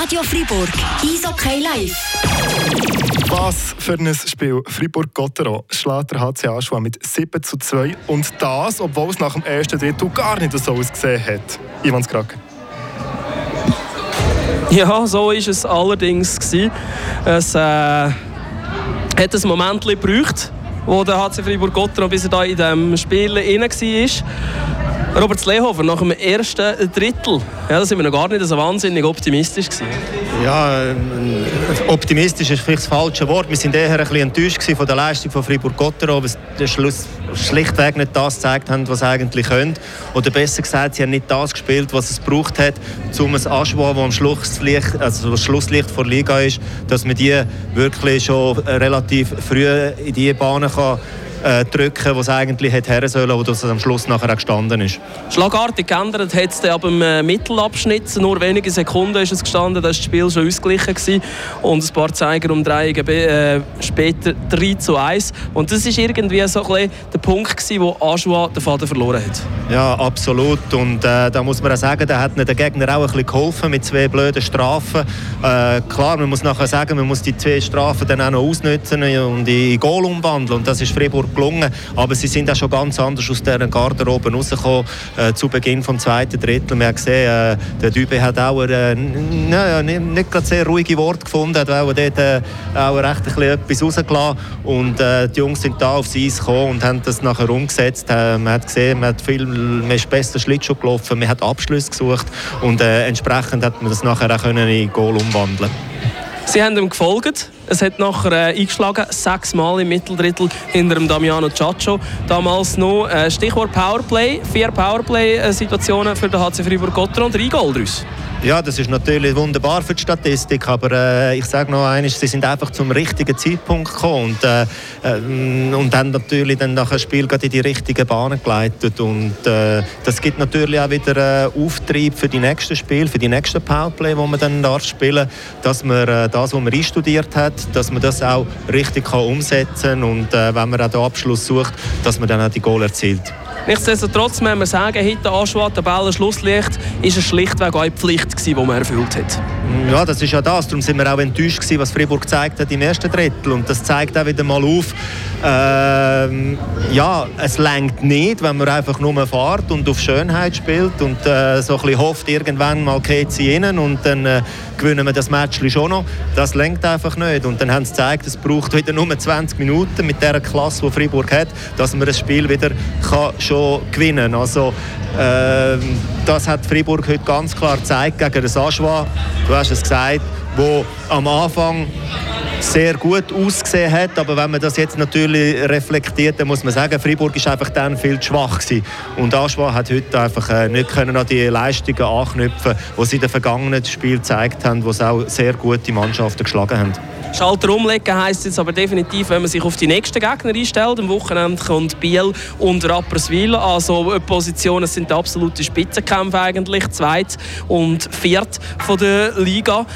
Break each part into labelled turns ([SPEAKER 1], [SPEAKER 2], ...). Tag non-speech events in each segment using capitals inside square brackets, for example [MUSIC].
[SPEAKER 1] Radio Fribourg, Eishockey live.
[SPEAKER 2] Was für ein Spiel. Fribourg-Gottero schlägt der HC Aschua mit 7 zu 2 und das, obwohl es nach dem ersten Drittel gar nicht so ausgesehen hat. Ivan Skrak.
[SPEAKER 3] Ja, so war es allerdings. Gewesen. Es äh, hat ein Moment gebraucht, wo der HC Fribourg-Gottero bis er da in diesem Spiel rein war. Robert Slehofer, nach dem ersten Drittel, ja, da sind wir noch gar nicht so wahnsinnig optimistisch gewesen.
[SPEAKER 4] Ja, äh, optimistisch ist vielleicht das falsche Wort. Wir sind eher ein bisschen enttäuscht von der Leistung von Fribourg-Gottero, weil sie Schluss schlichtweg nicht das gezeigt haben, was sie eigentlich können. Oder besser gesagt, sie haben nicht das gespielt, was es braucht hat, um ein Aschwa, das am Schlusslicht, also das Schlusslicht vor Liga ist, dass man die wirklich schon relativ früh in die Bahnen kann äh, drücken, wo es eigentlich hätte her sollen, wo das am Schluss nachher auch gestanden ist.
[SPEAKER 3] Schlagartig geändert hat es ab dem äh, Mittelabschnitt. Nur wenige Sekunden ist es gestanden, da war das Spiel schon ausgeglichen gewesen. und ein paar Zeiger um drei äh, später 3 zu 1. Und das war irgendwie so ein der Punkt gewesen, wo Aschua den Faden verloren hat.
[SPEAKER 4] Ja, absolut. Und äh, da muss man auch sagen, da hat der Gegner auch ein bisschen geholfen mit zwei blöden Strafen. Äh, klar, man muss nachher sagen, man muss die zwei Strafen dann auch noch ausnutzen und in Goal umwandeln. Und das ist Fribourg gelungen. Aber sie sind auch schon ganz anders aus dieser Garderobe rausgekommen äh, zu Beginn des zweiten Drittel. Wir haben gesehen, äh, der Dübe hat auch äh, naja, nicht, nicht gerade sehr ruhige Worte gefunden, hat auch dort äh, auch recht ein etwas rausgelassen. Und äh, die Jungs sind da aufs Eis gekommen und haben das nachher umgesetzt. Äh, man hat gesehen, man hat viel, ist besser Schlittschuh gelaufen, man hat Abschlüsse gesucht und äh, entsprechend hat man das nachher auch können in Goal umwandeln
[SPEAKER 3] Sie haben ihm gefolgt. Es hat nachher äh, eingeschlagen, sechsmal im Mitteldrittel hinter dem Damiano Ciaccio. Damals noch äh, Stichwort Powerplay. Vier Powerplay-Situationen für den HC Fribourg-Gotteron und drei Goal daraus.
[SPEAKER 4] Ja, das ist natürlich wunderbar für die Statistik, aber äh, ich sage noch eines, sie sind einfach zum richtigen Zeitpunkt gekommen und, äh, äh, und haben natürlich dann nach dem Spiel gerade in die richtigen Bahnen geleitet und äh, das gibt natürlich auch wieder äh, Auftrieb für die nächsten Spiele, für die nächsten Powerplay, wo man dann darf spielen, dass man äh, das, was man einstudiert hat, dass man das auch richtig kann umsetzen und wenn man auch den Abschluss sucht, dass man dann auch die Goal erzielt.
[SPEAKER 3] Nichtsdestotrotz müssen wir sagen, heute Aschwad, Tabelle Schlusslicht, ist es schlichtweg eine Pflicht die man erfüllt hat.
[SPEAKER 4] Ja, das ist ja das. Darum sind wir auch enttäuscht gewesen, was Fribourg gezeigt hat im ersten Drittel. Und das zeigt auch wieder mal auf, ähm, ja, es längt nicht, wenn man einfach nur fährt und auf Schönheit spielt und äh, so ein bisschen hofft, irgendwann mal geht sie rein und dann äh, gewinnen wir das Match schon noch. Das längt einfach nicht. Und dann haben sie gezeigt, es braucht wieder nur 20 Minuten mit der Klasse, die Fribourg hat, dass man das Spiel wieder kann schon gewinnen kann. Also, äh, das hat Fribourg heute ganz klar gezeigt gegen das Aschwa. Du hast es gesagt, wo am Anfang sehr gut ausgesehen hat. Aber wenn man das jetzt natürlich reflektiert, dann muss man sagen, Freiburg ist einfach dann viel zu schwach gewesen. Und Aschwa hat heute einfach äh, nicht können an die Leistungen anknüpfen, die sie in den vergangenen Spielen gezeigt haben, wo sie auch sehr gute Mannschaften geschlagen haben.
[SPEAKER 3] Schalter umlegen heisst jetzt aber definitiv, wenn man sich auf die nächsten Gegner einstellt. Am Wochenende kommt Biel und Rapperswil. Also Positionen sind absolute Spitzenkämpfe eigentlich. Zweit und viert von der Liga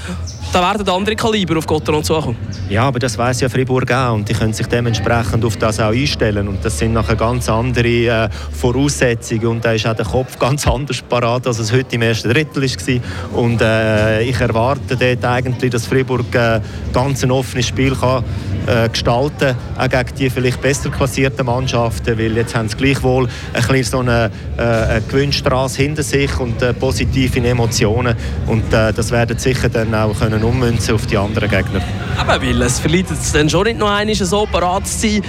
[SPEAKER 3] da werden andere Kaliber auf Gotteron zukommen.
[SPEAKER 4] Ja, aber das weiß ja Fribourg auch und die können sich dementsprechend auf das auch einstellen und das sind nachher ganz andere äh, Voraussetzungen und da ist auch der Kopf [LAUGHS] ganz anders parat, als es heute im ersten Drittel war und äh, ich erwarte dort eigentlich, dass Fribourg äh, ganz ein offenes Spiel kann äh, gestalten, auch gegen die vielleicht besser klassierten Mannschaften, weil jetzt haben sie gleichwohl ein bisschen so eine, äh, eine Gewinnstraße hinter sich und äh, positive Emotionen und äh, das werden sicher dann auch können ummünzen auf die anderen Gegner.
[SPEAKER 3] Aber weil es verleitet es dann schon nicht noch einmal so parat zu sein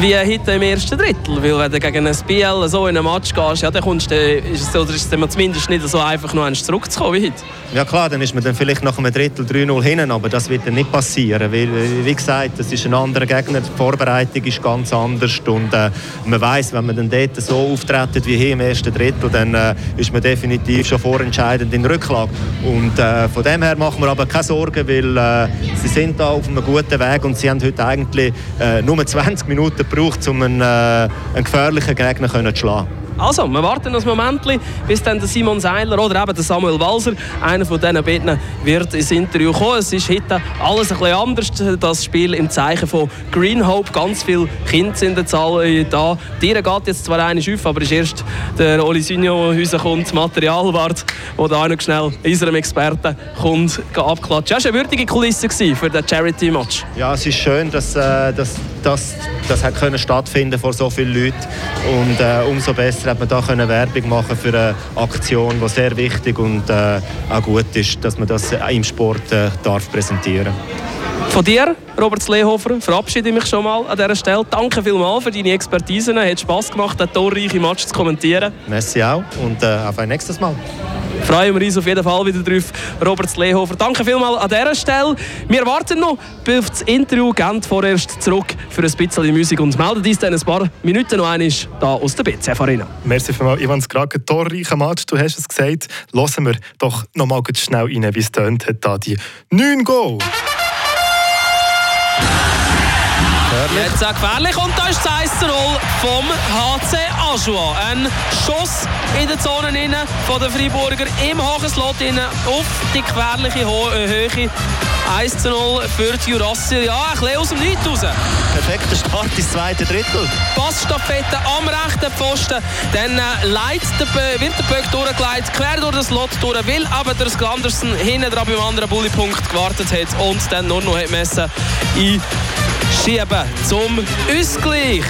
[SPEAKER 3] wie heute im ersten Drittel, weil wenn du gegen ein BL so in einem Match gehst, ja, dann kommst du, ist es, oder ist es zumindest nicht so einfach noch zurückzukommen wie heute.
[SPEAKER 4] Ja klar, dann ist man dann vielleicht nach einem Drittel 3-0 hinten, aber das wird dann nicht passieren, weil wie gesagt, das ist ein anderer Gegner, die Vorbereitung ist ganz anders und äh, man weiß, wenn man dann dort so auftritt wie hier im ersten Drittel, dann äh, ist man definitiv schon vorentscheidend in Rücklage und äh, von dem her machen wir aber keine Sorgen, weil äh, sie sind da auf einem guten Weg und sie haben heute eigentlich äh, nur 20 Minuten gebraucht, um einen, äh, einen gefährlichen Gegner zu schlagen.
[SPEAKER 3] Also, wir warten noch ein Moment, bis dann der Simon Seiler oder eben der Samuel Walser, einer von diesen beiden, wird ins Interview kommen. Es ist heute alles ein bisschen anders, das Spiel im Zeichen von Green Hope. Ganz viele Kinder sind jetzt alle da. Dir geht jetzt zwar eine auf, aber es ist erst der Oli Synio rauskommt, Materialwart, der da noch schnell unserem Experten kommt, abklatschen. Das war eine würdige Kulisse für den Charity-Match.
[SPEAKER 4] Ja, es ist schön, dass, äh, dass, dass das hat können stattfinden vor so vielen Leuten und äh, umso besser hat man da können Werbung machen für eine Aktion, die sehr wichtig und äh, auch gut ist, dass man das im Sport äh, darf präsentieren.
[SPEAKER 3] Von dir, Robert Slehofer, verabschiede ich mich schon mal an dieser Stelle. Danke vielmals für deine Expertise. Es hat Spass gemacht, den torreichen Match zu kommentieren.
[SPEAKER 4] Merci auch und äh, auf ein nächstes Mal
[SPEAKER 3] freuen wir uns auf jeden Fall wieder drauf. Robert Lehofer, danke vielmals an dieser Stelle. Wir warten noch auf das Interview, gehen vorerst zurück für ein bisschen Musik und melden uns dann ein paar Minuten noch einmal hier aus der BCF Arena.
[SPEAKER 2] Merci vielmals, Ivan Skrake. Torreicher Match, du hast es gesagt. Hören wir doch noch mal schnell rein, wie es tönt hat, da die 9 Goal.
[SPEAKER 3] Gefährlich. Jetzt auch gefährlich und da ist das 1 0 vom HC Aschua. Ein Schuss in der Zone innen von den Freiburger im hohen Slot innen auf die gefährliche äh, Höhe. 1 zu 0 für die Jurassier. Ja, ein bisschen aus dem Nichts raus.
[SPEAKER 4] Perfekter Start ins zweite Drittel.
[SPEAKER 3] Passstaffette am rechten Pfosten. Dann äh, der, wird der Böck durchgeleitet, quer durch das Slot durch, will aber der Sklandersen hinten dran beim anderen Bullypunkt gewartet hat und dann nur noch hat messen in schieben zum Ausgleich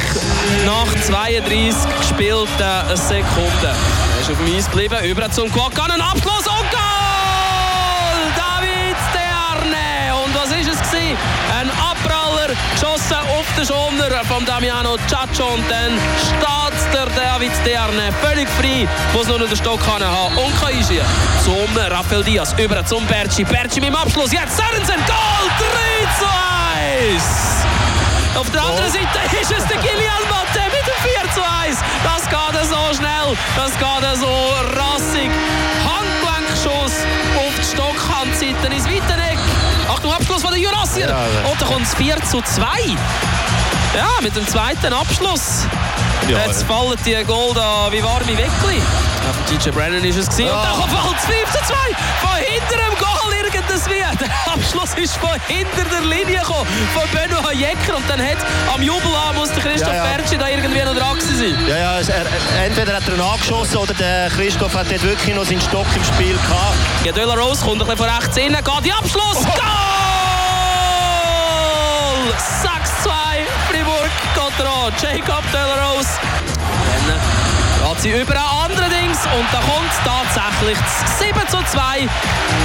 [SPEAKER 3] nach 32 gespielten Sekunden. Er ist auf dem Eis geblieben, über zum Quakan, Abschluss und Goal! David Dearne! Und was ist es gewesen? Ein Abpraller, geschossen auf den Schoner von Damiano Ciaccio und dann steht der David Dearne völlig frei, muss nur noch den Stock haben und kann einschieben. Zum Rafael Diaz, über zum Berci, Berci mit dem Abschluss, jetzt Sörensen, Goal! 3 zu 1! Auf der anderen Seite ist es der Kilian Matte mit dem 4 zu 1. Das geht so schnell, das geht so rassig. Handgelenkschuss auf die Stockhandseite ins Weiteneck. Achtung, Abschluss von den Jurassier. Und dann kommt es 4 zu 2. Ja, mit dem zweiten Abschluss. Ja, Jetzt fallen die Goal da wie warme Weckli. Auf DJ Brennan ist es gewesen. Ja. Und dann fällt es 5 zu 2 von hinter dem Goal irgendes wie. [LAUGHS] Der Abschluss ist von hinter der Linie gekommen, von Benoit Jecker. Und dann hat am Jubelabend muss der Christoph ja, ja. Bertschi da irgendwie noch dran sein.
[SPEAKER 4] Ja, ja, er, entweder hat er ihn angeschossen oder der Christoph hat dort wirklich noch seinen Stock im Spiel gehabt.
[SPEAKER 3] Ja, De La Rose kommt ein bisschen von rechts innen, geht die Abschluss. Oh. Goal! 6-2 Fribourg geht dran. Jacob De La Rose. Geht sie über ein andere Dings und da kommt tatsächlich das 7 zu 2.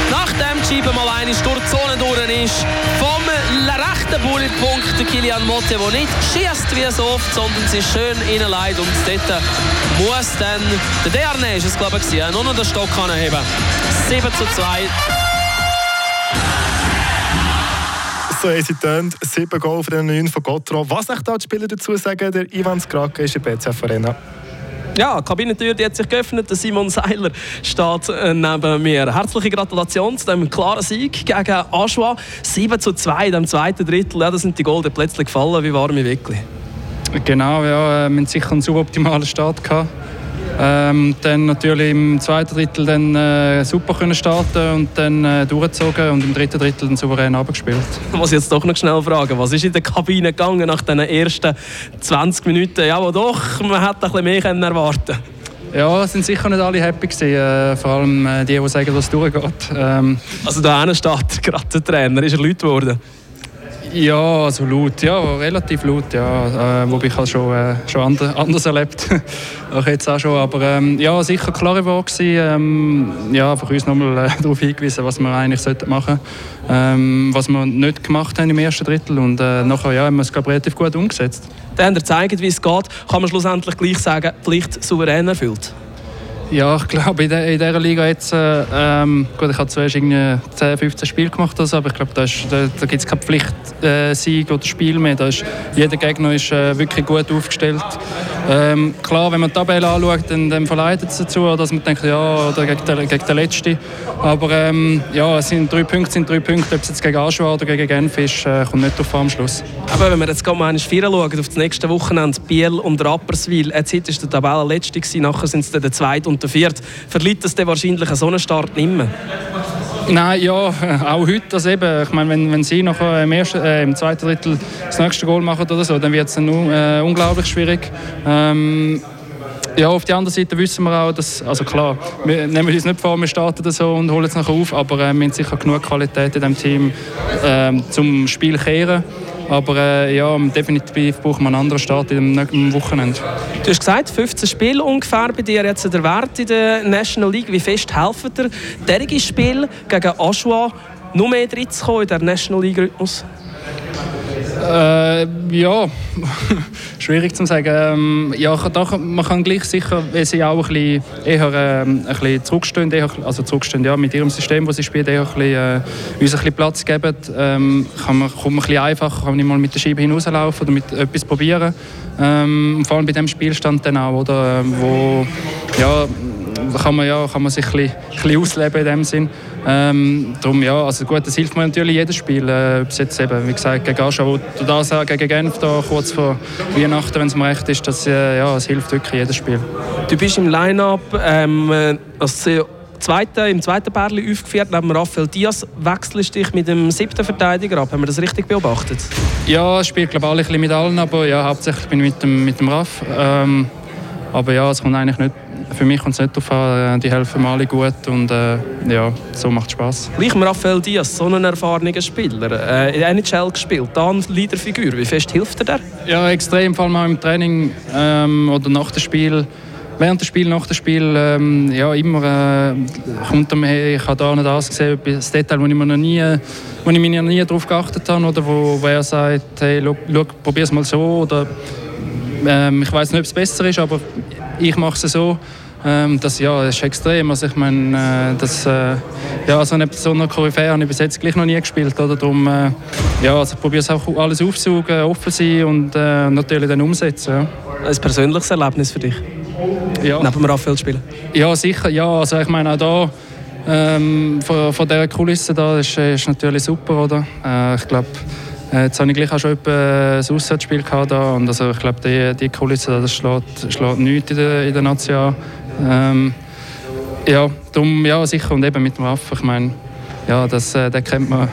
[SPEAKER 3] Nachdem die Scheibe mal eine durch die Zone durch ist, vom rechten Bulletpunkt der Kilian Motte, der nicht schießt wie so oft, sondern sie schön reinleitet und dort muss dann der Derne, ist es glaube ich, nur noch den Stock heben. 7 zu 2.
[SPEAKER 2] so haben sie tönt. Sieben Goal für den 9 von Gotro. Was echt da die Spieler dazu sagen, der Ivan Skrake ist in BCF Arena.
[SPEAKER 3] Ja, die Kabinentür die hat sich geöffnet. Simon Seiler steht äh, neben mir. Herzliche Gratulation zu dem klaren Sieg gegen Aschua. 7 zu 2 in dem zweiten Drittel. Ja, da sind die Golden plötzlich gefallen wie warme Wickli.
[SPEAKER 5] Genau, ja, wir hatten sicher einen suboptimalen Start. Gehabt. Ähm, dann natürlich im zweiten Drittel dann, äh, super können starten und dann äh, durchgezogen und im dritten Drittel dann souverän abgespielt.
[SPEAKER 3] Ich muss jetzt doch noch schnell fragen, was ist in der Kabine gegangen nach den ersten 20 Minuten? Ja, wo doch, man hätte ein bisschen mehr können erwarten
[SPEAKER 5] ja, sind sicher nicht alle happy gewesen, äh, vor allem äh, die, die sagen, dass es durchgeht. Ähm,
[SPEAKER 3] also da steht gerade der Trainer, ist er laut geworden?
[SPEAKER 5] Ja, also laut, ja, relativ laut, ja. Äh, wobei ich schon, äh, schon anders, anders erlebt [LAUGHS] auch jetzt auch schon. Aber ähm, ja, sicher klare Worte ähm, ja, einfach uns nochmal äh, [LAUGHS] darauf hingewiesen, was wir eigentlich machen sollten. Ähm, was wir nicht gemacht haben im ersten Drittel und äh, nachher ja, haben wir es glaub, relativ gut umgesetzt.
[SPEAKER 3] Dann haben gezeigt, wie es geht, kann man schlussendlich gleich sagen, Pflicht souverän erfüllt.
[SPEAKER 5] Ja, ich glaube, in, der, in dieser Liga jetzt, äh, ähm, gut, ich habe zuerst irgendwie 10, 15 Spiele gemacht, also, aber ich glaube, da, da, da gibt es keine Pflichtsieg äh, oder Spiel mehr. Da ist, jeder Gegner ist äh, wirklich gut aufgestellt. Ähm, klar, wenn man die Tabelle anschaut, dann, dann verleitet es dazu, dass man denkt, ja, oder gegen den, gegen den Letzten. Aber ähm, ja, es sind drei Punkte, sind drei Punkte, ob es jetzt gegen Aschua oder gegen Genf ist, äh, kommt nicht auf am Schluss.
[SPEAKER 3] Aber wenn wir jetzt mal vier schauen, auf das nächste Wochenende, Biel und Rapperswil, jetzt war der Tabellenletzte, nachher sind es der zweite und der vierte. Verliert das dann wahrscheinlich einen Start nicht mehr?
[SPEAKER 5] Nein, ja, auch heute. Also eben, ich meine, wenn, wenn sie noch im, ersten, äh, im zweiten Drittel das nächste Goal machen oder so, dann wird es äh, unglaublich schwierig. Ähm, ja, auf der anderen Seite wissen wir auch, dass, also klar, wir nehmen uns nicht vor, wir starten so und holen es nachher auf, aber äh, wir haben sicher genug Qualität in diesem Team äh, zum Spiel kehren. Aber äh, ja, definitiv braucht man einen anderen Start im Wochenende.
[SPEAKER 3] Du hast gesagt, 15 Spiele ungefähr bei dir jetzt der Wert in der National League. Wie fest helfen dir derige Spiel gegen Aschua noch mehr reinzukommen in der National League-Rhythmus?
[SPEAKER 5] Äh, ja, [LAUGHS] schwierig zu sagen. Ähm, ja, doch, man kann gleich sicher, wenn sie auch ein bisschen eher ähm, ein bisschen zurückstehen, eher, also zurückstehen ja, mit ihrem System, das sie spielen, eher ein bisschen, äh, uns ein bisschen Platz geben, ähm, kann man, kommt man ein bisschen einfacher, kann man mal mit der Scheibe hinauslaufen oder mit etwas probieren. Ähm, vor allem bei dem Spielstand dann auch, oder, ähm, wo ja, kann man, ja, kann man sich ein bisschen, ein bisschen ausleben in dem Sinn. Ähm, darum, ja, also gut, das hilft mir natürlich jedes Spiel. Äh, jetzt eben, wie gesagt, gegen Aschau oder das gegen Genf, da, kurz vor Weihnachten, wenn es mir recht ist, das, äh, ja, es hilft wirklich jedes Spiel.
[SPEAKER 3] Du bist im Line-Up ähm, als zweite, im zweiten Pärchen aufgeführt, neben Rafael Diaz. Wechselst du dich mit dem siebten Verteidiger ab? Haben wir das richtig beobachtet?
[SPEAKER 5] Ja, ich spiele glaube ich, alle mit allen, aber ja, hauptsächlich bin ich mit dem, mit dem Raff. Ähm, aber ja, es kommt eigentlich nicht für mich kommt es nicht darauf an, äh, die helfen mir alle gut und äh, ja, so macht es Spass.
[SPEAKER 3] Gleich Raphael Diaz, so ein erfahrener Spieler, äh, in NHL gespielt, dann Leaderfigur, wie fest hilft er dir?
[SPEAKER 5] Ja, extrem, vor allem auch im Training ähm, oder nach dem Spiel. Während des Spiels, nach dem Spiel, ähm, ja, immer äh, kommt er mir, hey, ich habe da und das gesehen, das Detail, wo ich mir noch nie, wo ich mir noch nie darauf geachtet habe, oder wo, er sagt, hey, probier es mal so, oder ähm, ich weiß nicht, ob es besser ist, aber ich mache es so. Ähm, das, ja, das ist extrem. Also ich meine, äh, das, äh, ja, so eine, so eine Koryphäe habe ich bis jetzt gleich noch nie gespielt. Oder? Darum, äh, ja, also ich probiere es auch alles aufzusaugen, offen sein und äh, natürlich dann umsetzen. Ja.
[SPEAKER 3] Ein persönliches Erlebnis für dich? Ja. Neben dem Raphael spielen?
[SPEAKER 5] Ja, sicher. Ja, also ich meine auch da ähm, von, von dieser Kulisse da ist, ist natürlich super, oder? Äh, ich glaube, äh, jetzt habe ich gleich auch schon ein Auswärtsspiel gehabt da und also ich glaube, die, die Kulisse das schlägt, schlägt nichts in der, in der Nation. Ähm, ja, darum, ja, sicher und eben mit dem Waffen. Ich meine, ja, das, äh, den kennt man,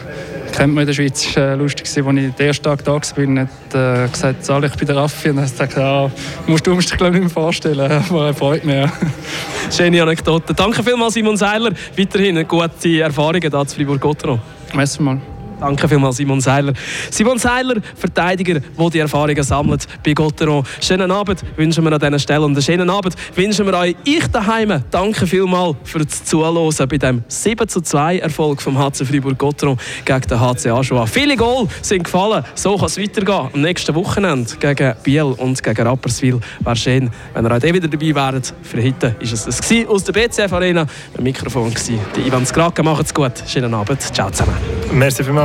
[SPEAKER 5] kennt man in der Schweiz. Es war äh, lustig, als ich den ersten Tag da war, hat äh, gesagt, zahle ich bei der Raffi. Und dann hat gesagt, ja, musst du dich glaube ich, nicht mehr vorstellen. [LAUGHS] Aber er freut mich. Ja. [LAUGHS]
[SPEAKER 3] Schöne Anekdote. Danke vielmals, Simon Seiler. Weiterhin gute Erfahrungen hier zu Fribourg-Gotteron.
[SPEAKER 5] Merci mal.
[SPEAKER 3] Danke vielmals, Simon Seiler. Simon Seiler, Verteidiger, der die Erfahrungen sammelt bei Gotteron. Schönen Abend wünschen wir an dieser Stelle und einen schönen Abend wünschen wir euch ich daheim. Danke vielmals für das Zuhören bei dem 7 zu 2 Erfolg vom HC Fribourg-Gotteron gegen den HC Aschua. Viele Goal sind gefallen. So kann es weitergehen. Am nächsten Wochenende gegen Biel und gegen Rapperswil. Wäre schön, wenn ihr heute wieder dabei wäret. Für heute war es das aus der BCF Arena. Am Mikrofon war Ivan Skrake. Macht's gut. Schönen Abend. Ciao zusammen.
[SPEAKER 2] Merci.